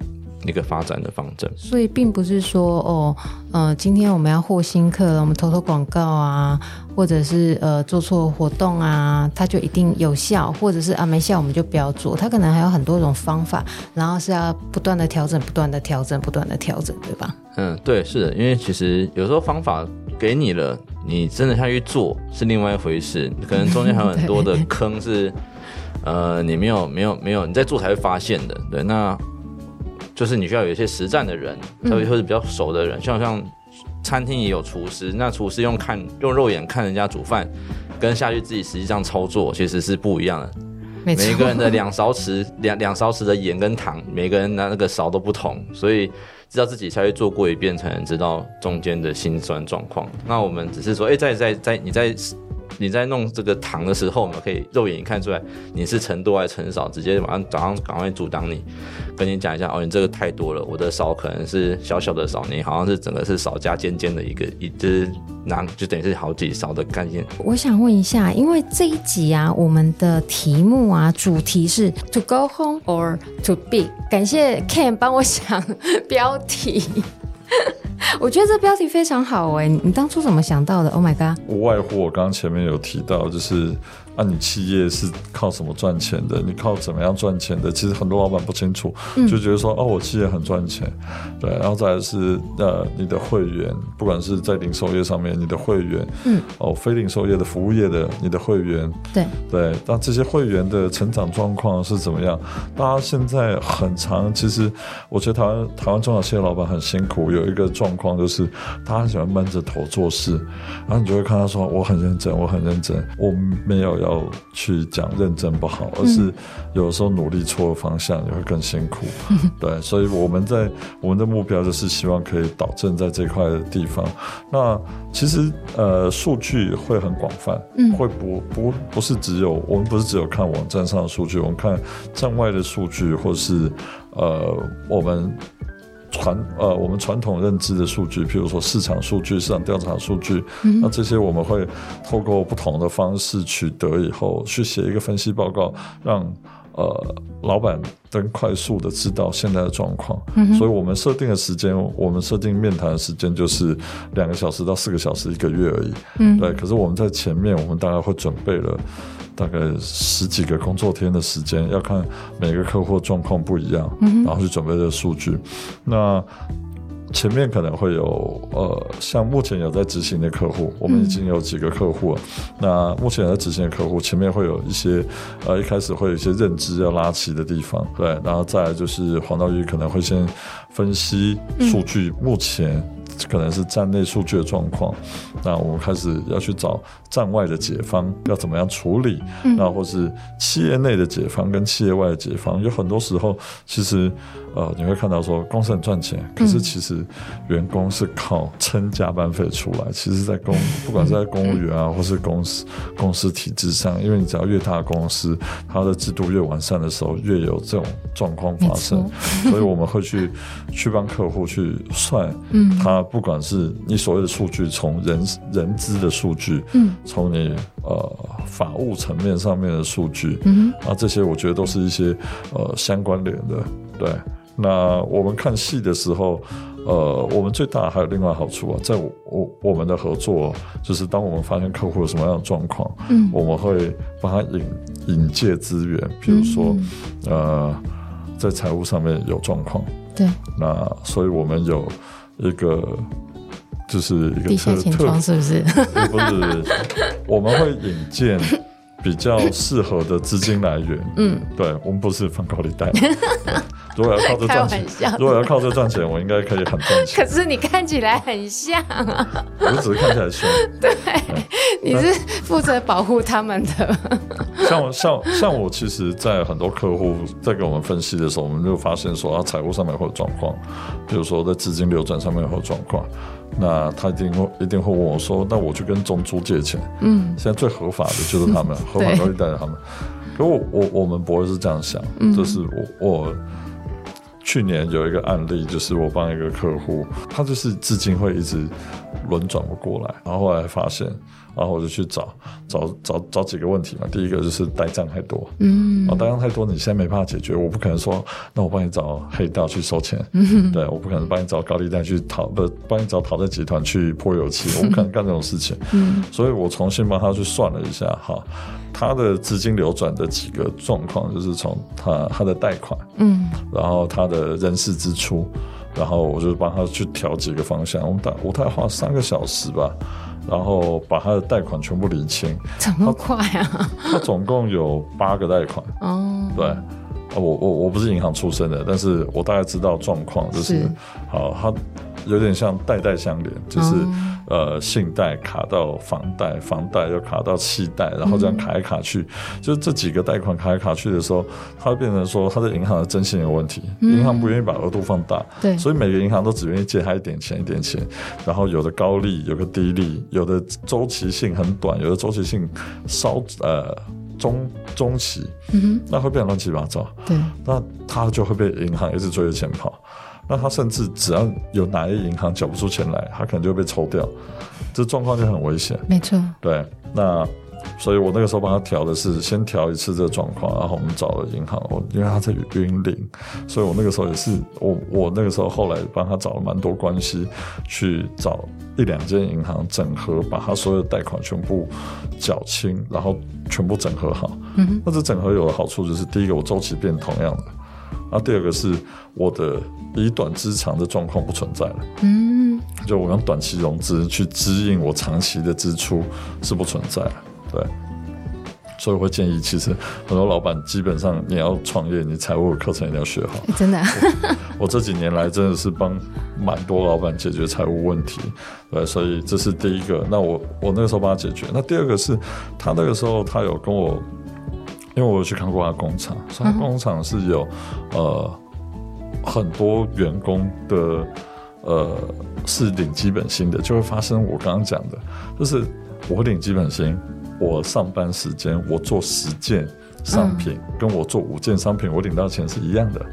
一个发展的方针。所以并不是说哦，呃，今天我们要获新客，我们投投广告啊，或者是呃做错活动啊，它就一定有效，或者是啊没效我们就不要做。它可能还有很多种方法，然后是要不断的调整，不断的调整，不断的调整，对吧？嗯，对，是的，因为其实有时候方法给你了，你真的下去做是另外一回事，可能中间还有很多的 坑是。呃，你没有没有没有，你在做才会发现的。对，那就是你需要有一些实战的人，特别或者比较熟的人，像像餐厅也有厨师，那厨师用看用肉眼看人家煮饭，跟下去自己实际上操作其实是不一样的。每一个人的两勺匙两两勺匙的盐跟糖，每个人拿那个勺都不同，所以知道自己才会做过一遍，才能知道中间的辛酸状况。那我们只是说，哎，在在在你在。你在弄这个糖的时候，我们可以肉眼一看出来你是成多还是成少，直接马上早上赶快阻挡你，跟你讲一下哦，你这个太多了，我的勺可能是小小的勺，你好像是整个是勺加尖尖的一个，一只拿就等于是好几勺的概念。我想问一下，因为这一集啊，我们的题目啊，主题是 To go home or to big，感谢 Ken 帮我想标题。我觉得这标题非常好哎，你当初怎么想到的？Oh my god！无外乎我刚刚前面有提到，就是。那、啊、你企业是靠什么赚钱的？你靠怎么样赚钱的？其实很多老板不清楚，就觉得说，哦，我企业很赚钱，对。然后再来是，呃，你的会员，不管是在零售业上面，你的会员，嗯，哦，非零售业的服务业的，你的会员，对对。那这些会员的成长状况是怎么样？大家现在很长，其实我觉得台湾台湾中小企业老板很辛苦，有一个状况就是，他很喜欢闷着头做事，然后你就会看他说，我很认真，我很认真，我没有。要去讲认真不好，而是有时候努力错了方向，也会更辛苦。对，所以我们在我们的目标就是希望可以导正在这块的地方。那其实呃，数据会很广泛，嗯，会不不不是只有我们不是只有看网站上的数据，我们看站外的数据，或是呃我们。传呃，我们传统认知的数据，譬如说市场数据、市场调查数据，嗯、那这些我们会透过不同的方式取得以后，去写一个分析报告，让呃老板能快速的知道现在的状况。嗯、所以我们设定的时间，我们设定面谈的时间就是两个小时到四个小时一个月而已。嗯，对。可是我们在前面，我们大概会准备了。大概十几个工作天的时间，要看每个客户状况不一样，嗯、然后去准备这个数据。那前面可能会有呃，像目前有在执行的客户，我们已经有几个客户了。嗯、那目前有在执行的客户，前面会有一些呃，一开始会有一些认知要拉齐的地方，对，然后再来就是黄道玉可能会先分析数据，嗯、目前。可能是站内数据的状况，那我们开始要去找站外的解方要怎么样处理，那、嗯、或是企业内的解方跟企业外的解方，有很多时候其实。呃，你会看到说公司很赚钱，可是其实员工是靠撑加班费出来。嗯、其实，在公不管是在公务员啊，或是公司公司体制上，因为你只要越大公司，它的制度越完善的时候，越有这种状况发生。所以我们会去去帮客户去算，嗯，他不管是你所谓的数据，从人人资的数据，嗯，从你呃法务层面上面的数据，嗯，啊，这些我觉得都是一些呃相关联的，对。那我们看戏的时候，呃，我们最大还有另外好处啊，在我我我们的合作，就是当我们发现客户有什么样的状况，嗯，我们会帮他引引介资源，比如说，嗯、呃，在财务上面有状况，对，那所以我们有一个就是一个地下钱庄是 不是？不是，我们会引荐。比较适合的资金来源，嗯，对，我们不是放高利贷，如果要靠这赚钱，如果要靠这赚钱，我应该可以很赚钱。可是你看起来很像啊，我只是看起来凶。对，你是负责保护他们的。像我像像我，其实，在很多客户在给我们分析的时候，我们就发现说，他财务上面会有状况，比如说在资金流转上面会有状况，那他一定会一定会问我说，那我去跟中租借钱。嗯，现在最合法的就是他们，合法都会带着他们。可我我我们不会是这样想，嗯、就是我我去年有一个案例，就是我帮一个客户，他就是资金会一直轮转不过来，然后后来发现。然后我就去找找找找几个问题嘛。第一个就是呆账太多，嗯，啊，呆账太多，你现在没办法解决。我不可能说，那我帮你找黑道去收钱，嗯，对，我不可能帮你找高利贷去讨，不，帮你找讨债集团去泼油漆，我不可能干这种事情，嗯，所以我重新帮他去算了一下，哈，他的资金流转的几个状况，就是从他他的贷款，嗯，然后他的人事支出，然后我就帮他去调几个方向，我们大我大概花三个小时吧。然后把他的贷款全部理清，怎么快啊？他总共有八个贷款。哦，对，我我我不是银行出身的，但是我大概知道状况，就是，是好他。有点像代代相连，就是、嗯、呃，信贷卡到房贷，房贷又卡到企贷，然后这样卡来卡去，嗯、就这几个贷款卡来卡去的时候，它会变成说它的银行的征信有问题，银、嗯、行不愿意把额度放大，对，所以每个银行都只愿意借他一点钱一点钱，然后有的高利，有的低利，有的周期性很短，有的周期性稍呃中中期，那会变得乱七八糟，对，那他就会被银行一直追着钱跑。那他甚至只要有哪一银行缴不出钱来，他可能就会被抽掉，这状况就很危险。没错，对。那所以我那个时候帮他调的是先调一次这个状况，然后我们找了银行，我因为他在云林，所以我那个时候也是我我那个时候后来帮他找了蛮多关系，去找一两间银行整合，把他所有的贷款全部缴清，然后全部整合好。嗯哼。那这整合有的好处就是，第一个我周期变同样的。那第二个是我的以短支长的状况不存在了，嗯，就我用短期融资去支应我长期的支出是不存在了，对，所以我会建议，其实很多老板基本上你要创业，你财务课程一定要学好，真的，我这几年来真的是帮蛮多老板解决财务问题，对，所以这是第一个。那我我那个时候帮他解决，那第二个是他那个时候他有跟我。因为我有去看过他工厂，所以他工厂是有、嗯、呃很多员工的呃是领基本薪的，就会发生我刚刚讲的，就是我领基本薪，我上班时间我做十件商品，嗯、跟我做五件商品，我领到钱是一样的。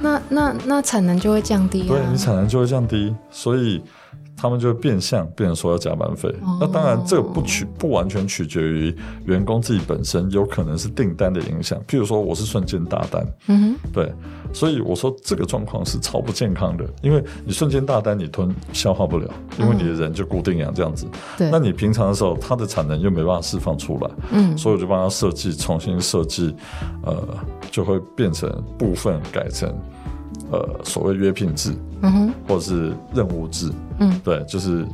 那那那产能就会降低啊，对，你产能就会降低，所以。他们就会变相变成说要加班费，哦、那当然这个不取不完全取决于员工自己本身，有可能是订单的影响。譬如说我是瞬间大单，嗯哼，对，所以我说这个状况是超不健康的，因为你瞬间大单你吞消化不了，因为你的人就固定养这样子，对、嗯，那你平常的时候它的产能又没办法释放出来，嗯，所以我就帮他设计重新设计，呃，就会变成部分改成。呃，所谓约聘制，嗯哼，或者是任务制，嗯，对，就是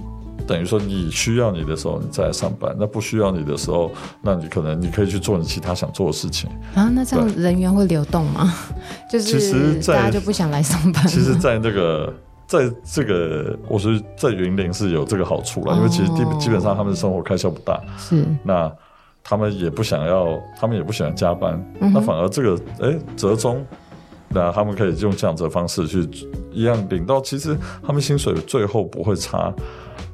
等于说你需要你的时候你再来上班，那不需要你的时候，那你可能你可以去做你其他想做的事情啊。那这样人员会流动吗？就是其实大家就不想来上班。其实，在那个，在这个，我觉得在云林是有这个好处了，哦、因为其实基基本上他们的生活开销不大，是那他们也不想要，他们也不喜欢加班，嗯、那反而这个哎折中。那他们可以用这样子的方式去一样领到，其实他们薪水最后不会差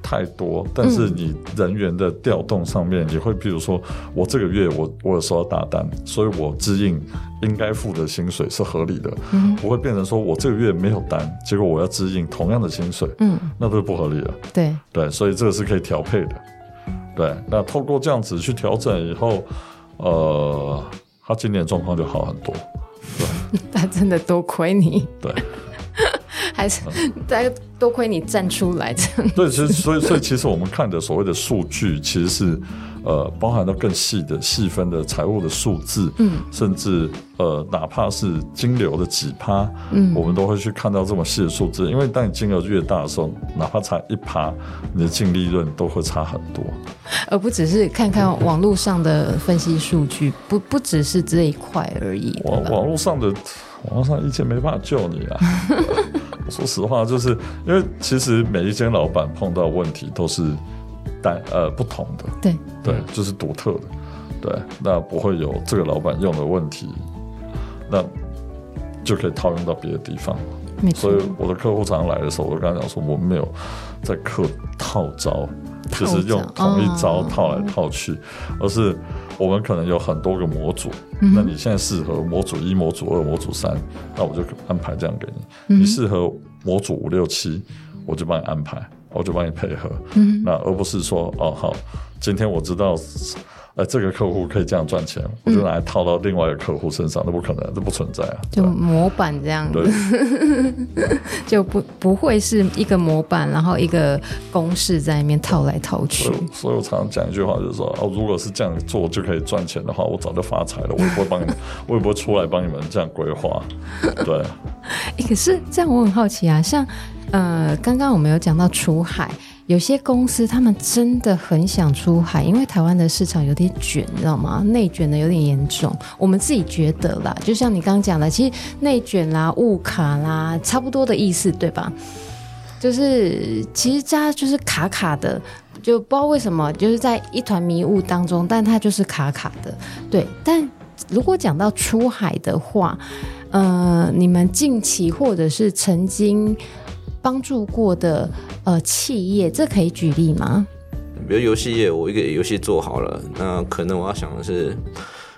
太多，但是你人员的调动上面，你会比如说我这个月我我有收到大单，所以我支应应该付的薪水是合理的，嗯，不会变成说我这个月没有单，结果我要支应同样的薪水，嗯，那不是不合理了，对。对，所以这个是可以调配的，对，那透过这样子去调整以后，呃，他今年状况就好很多。对，他真的多亏你。对，还是大家多亏你站出来这样。对，其实所以所以其实我们看的所谓的数据，其实是呃包含到更细的细分的财务的数字，嗯，甚至呃哪怕是金流的几趴，嗯，我们都会去看到这么细的数字。因为当你金额越大的时候，哪怕差一趴，你的净利润都会差很多。而不只是看看网络上的分析数据，不不只是这一块而已。网网络上的网络上意见没办法救你啊。我说实话，就是因为其实每一间老板碰到问题都是单呃不同的，对。对，就是独特的，对，那不会有这个老板用的问题，那就可以套用到别的地方。所以我的客户常常来的时候，我就跟他讲说，我们没有在客套招，就是用同一招套来套去，而是我们可能有很多个模组，那你现在适合模组一、模组二、模组三，那我就安排这样给你。你适合模组五六七，我就帮你安排，我就帮你配合。嗯那而不是说，哦好，今天我知道。哎，这个客户可以这样赚钱，我就拿来套到另外一个客户身上，那、嗯、不可能，这不存在啊！就模板这样子，对 就不不会是一个模板，然后一个公式在里面套来套去。所以，我常常讲一句话，就是说，哦，如果是这样做就可以赚钱的话，我早就发财了，我也不会帮你们，我也不会出来帮你们这样规划。对。可是这样我很好奇啊，像呃，刚刚我们有讲到出海。有些公司他们真的很想出海，因为台湾的市场有点卷，你知道吗？内卷的有点严重。我们自己觉得啦，就像你刚刚讲的，其实内卷啦、雾卡啦，差不多的意思，对吧？就是其实家就是卡卡的，就不知道为什么，就是在一团迷雾当中，但它就是卡卡的。对，但如果讲到出海的话，呃，你们近期或者是曾经。帮助过的呃企业，这可以举例吗？比如游戏业，我一个游戏做好了，那可能我要想的是，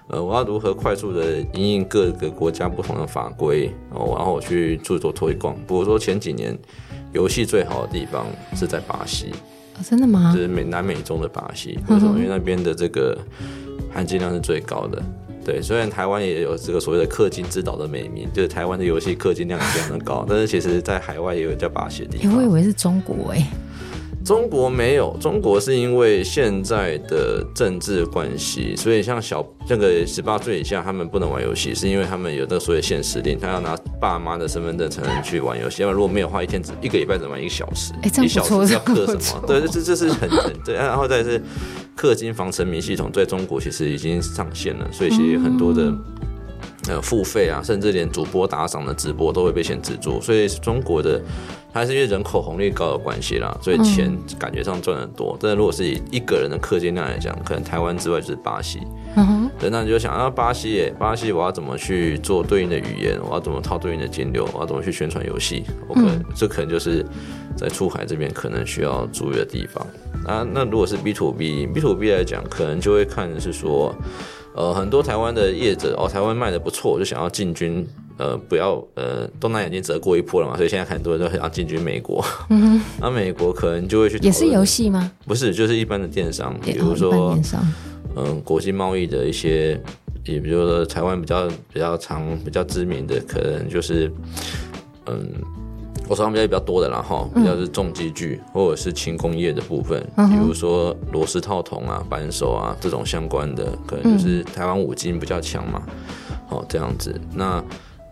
呃，我要如何快速的因应各个国家不同的法规，哦，然后我去做做推广。比如说前几年游戏最好的地方是在巴西，哦，真的吗？就是美南美中的巴西，为什么？因为那边的这个含金量是最高的。对，虽然台湾也有这个所谓的氪金之岛的美名，就是台湾的游戏氪金量也非常的高，但是其实在海外也有叫巴西的地方。欸，我以为是中国哎，中国没有，中国是因为现在的政治关系，所以像小这个十八岁以下他们不能玩游戏，是因为他们有那所谓限时令，他要拿爸妈的身份证才能去玩游戏，要不然如果没有的话，一天只一个礼拜只玩一个小时，欸，一小时要氪什么？对，这这是很很对，然后再是。氪金防沉迷系统在中国其实已经上线了，所以其实很多的呃付费啊，甚至连主播打赏的直播都会被限制住。所以中国的还是因为人口红利高的关系啦，所以钱感觉上赚的多。但是如果是以一个人的氪金量来讲，可能台湾之外就是巴西。对，那你就想啊，巴西耶，巴西我要怎么去做对应的语言？我要怎么套对应的金流？我要怎么去宣传游戏？我可能这可能就是在出海这边可能需要注意的地方。啊，那如果是 B to B，B to B 来讲，可能就会看的是说，呃，很多台湾的业者哦，台湾卖的不错，就想要进军，呃，不要呃，东南亚已经折过一波了嘛，所以现在很多人都很想进军美国。嗯哼，那美国可能就会去，也是游戏吗？不是，就是一般的电商，比如说，嗯、呃，国际贸易的一些，也比如说台湾比较比较长、比较知名的，可能就是，嗯。我手上比较比较多的，啦哈比较是重机具或者是轻工业的部分，嗯、比如说螺丝套筒啊、扳手啊这种相关的，可能就是台湾五金比较强嘛，好、哦、这样子。那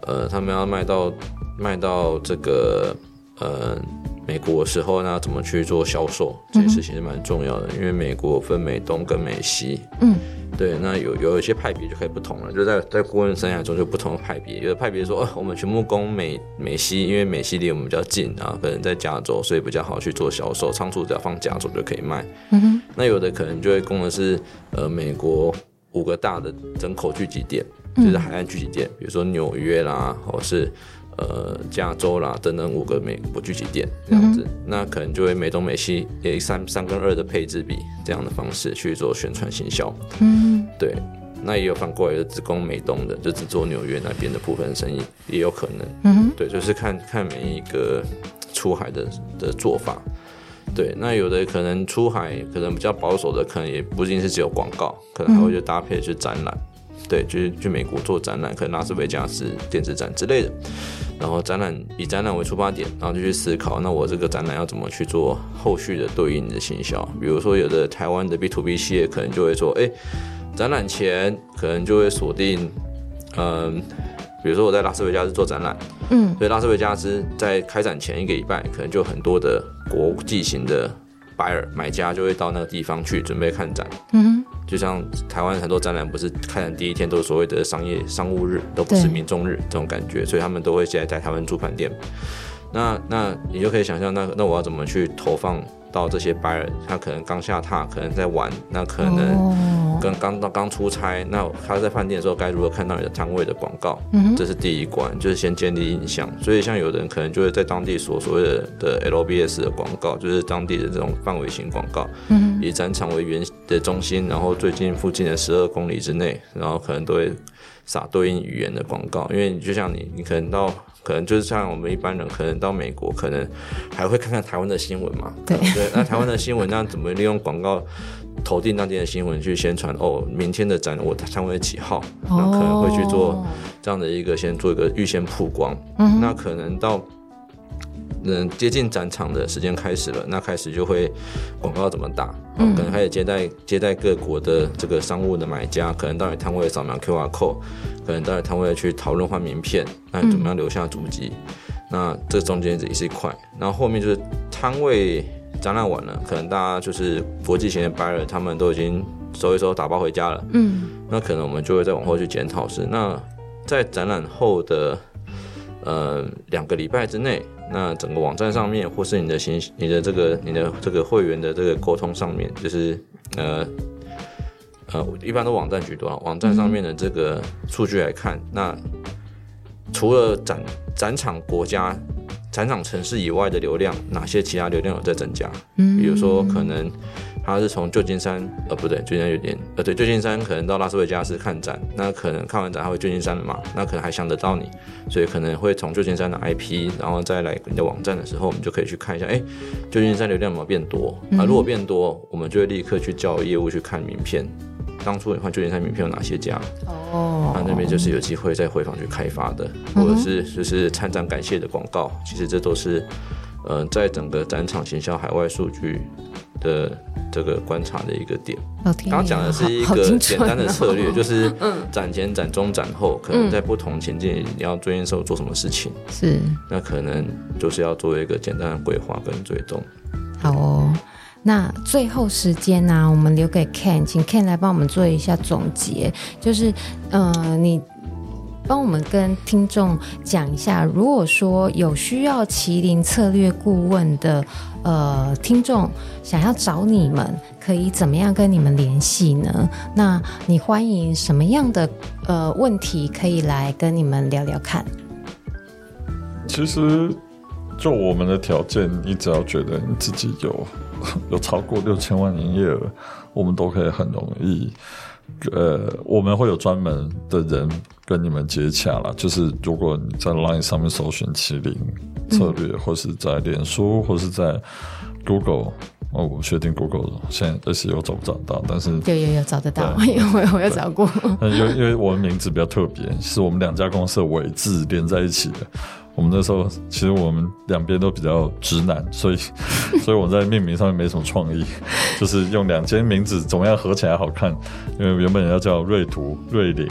呃，他们要卖到卖到这个呃美国的时候，呢怎么去做销售？这件事情是蛮重要的，因为美国分美东跟美西。嗯。对，那有有一些派别就可以不同了，就在在顾问生涯中就不同的派别，有的派别说，哦，我们全部攻美美西，因为美西离我们比较近啊，可能在加州，所以比较好去做销售，仓储只要放加州就可以卖。嗯哼，那有的可能就会攻的是呃美国五个大的人口聚集点，就是海岸聚集点，比如说纽约啦，或是。呃，加州啦等等五个美国聚集点这样子，嗯、那可能就会美东美西也三三跟二的配置比这样的方式去做宣传行销。嗯，对，那也有反过来的只攻美东的，就只做纽约那边的部分生意也有可能。嗯，对，就是看看每一个出海的的做法。对，那有的可能出海可能比较保守的，可能也不一定是只有广告，可能还会就搭配去展览。嗯对，就是去美国做展览，可能拉斯维加斯电子展之类的，然后展览以展览为出发点，然后就去思考，那我这个展览要怎么去做后续的对应的行销？比如说，有的台湾的 B to B 企业可能就会说，哎，展览前可能就会锁定，嗯，比如说我在拉斯维加斯做展览，嗯，所以拉斯维加斯在开展前一个礼拜，可能就很多的国际型的 buyer 买家就会到那个地方去准备看展，嗯。就像台湾很多展览，不是开展第一天都是所谓的商业商务日，都不是民众日这种感觉，所以他们都会现在在台湾租盘店。那那你就可以想象，那那我要怎么去投放到这些 buyer？他可能刚下榻，可能在玩，那可能跟刚到刚出差，那他在饭店的时候该如何看到你的摊位的广告？嗯，这是第一关，就是先建立印象。所以像有的人可能就会在当地所所谓的的 LBS 的广告，就是当地的这种范围型广告，嗯，以展场为圆的中心，然后最近附近的十二公里之内，然后可能都会撒对应语言的广告，因为你就像你，你可能到。可能就是像我们一般人，可能到美国，可能还会看看台湾的新闻嘛。对对，那台湾的新闻，那怎么利用广告投递当天的新闻去宣传？哦，明天的展我摊位几号？那可能会去做这样的一个，先做一个预先曝光。嗯，那可能到。嗯，接近展场的时间开始了，那开始就会广告怎么打，嗯，可能开始接待接待各国的这个商务的买家，可能到你摊位扫描 QR code，可能到你摊位去讨论换名片，那你怎么样留下足迹？嗯，那这中间也是一块，然后后面就是摊位展览完了，可能大家就是国际型的 buyer，他们都已经收一收打包回家了，嗯，那可能我们就会再往后去检讨是，那在展览后的呃两个礼拜之内。那整个网站上面，或是你的信、你的这个、你的这个会员的这个沟通上面，就是呃呃，一般都网站居多啊。网站上面的这个数据来看，那除了展展场国家、展场城市以外的流量，哪些其他流量有在增加？嗯，比如说可能。他是从旧金山，呃，不对，旧金山有点，呃，对，旧金山可能到拉斯维加斯看展，那可能看完展他会旧金山的嘛，那可能还想得到你，所以可能会从旧金山的 IP，然后再来你的网站的时候，我们就可以去看一下，哎，旧金山流量有没有变多？啊，如果变多，我们就会立刻去叫业务去看名片，当初你换旧金山名片有哪些家？哦，那那边就是有机会再回访去开发的，或者是就是参展感谢的广告，其实这都是，呃，在整个展场行销海外数据的。这个观察的一个点，刚刚讲的是一个简单的策略，就是展前、展中、展后，可能在不同情境你要追验时候做什么事情，是。那可能就是要做一个简单的规划跟追踪。好哦，那最后时间呢，我们留给 Ken，请 Ken 来帮我们做一下总结，就是呃，你帮我们跟听众讲一下，如果说有需要麒麟策略顾问的。呃，听众想要找你们，可以怎么样跟你们联系呢？那你欢迎什么样的呃问题可以来跟你们聊聊看？其实，就我们的条件，你只要觉得你自己有 有超过六千万营业额，我们都可以很容易。呃，我们会有专门的人跟你们接洽啦。就是如果你在 Line 上面搜寻麒麟策略，嗯、或是在脸书，或是在 Google，哦，我不确定 Google 现在 SEO 找不找到，但是有有有找得到，因为我有找过。因为因为我们名字比较特别，是我们两家公司的尾字连在一起的。我们那时候其实我们两边都比较直男，所以 所以我在命名上面没什么创意，就是用两间名字怎么样合起来好看。因为原本要叫瑞图瑞麟，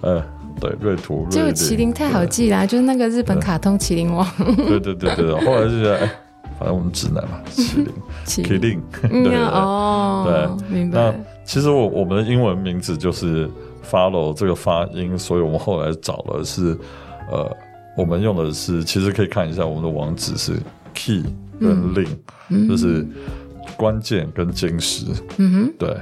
呃，对，瑞图。就麒麟太好记啦，就是那个日本卡通麒麟王。对对对对，后来就觉得，哎，反正我们直男嘛，麒麟，麒麟，对哦，对，明白。那其实我我们的英文名字就是 follow 这个发音，所以我们后来找了是呃。我们用的是，其实可以看一下我们的网址是 key 跟 link，嗯，就是关键跟精实。嗯哼，对，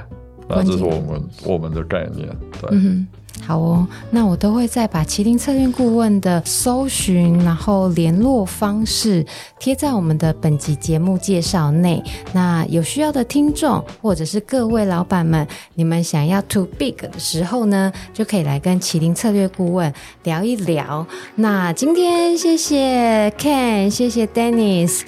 那这是我们我们的概念。对。嗯好哦，那我都会再把麒麟策略顾问的搜寻，然后联络方式贴在我们的本集节目介绍内。那有需要的听众或者是各位老板们，你们想要 to big 的时候呢，就可以来跟麒麟策略顾问聊一聊。那今天谢谢 Ken，谢谢 Dennis，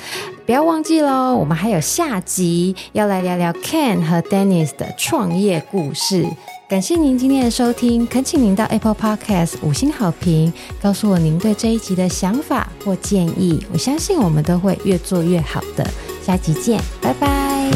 不要忘记喽，我们还有下集要来聊聊 Ken 和 Dennis 的创业故事。感谢您今天的收听，恳请您到 Apple Podcast 五星好评，告诉我您对这一集的想法或建议，我相信我们都会越做越好的。下集见，拜拜。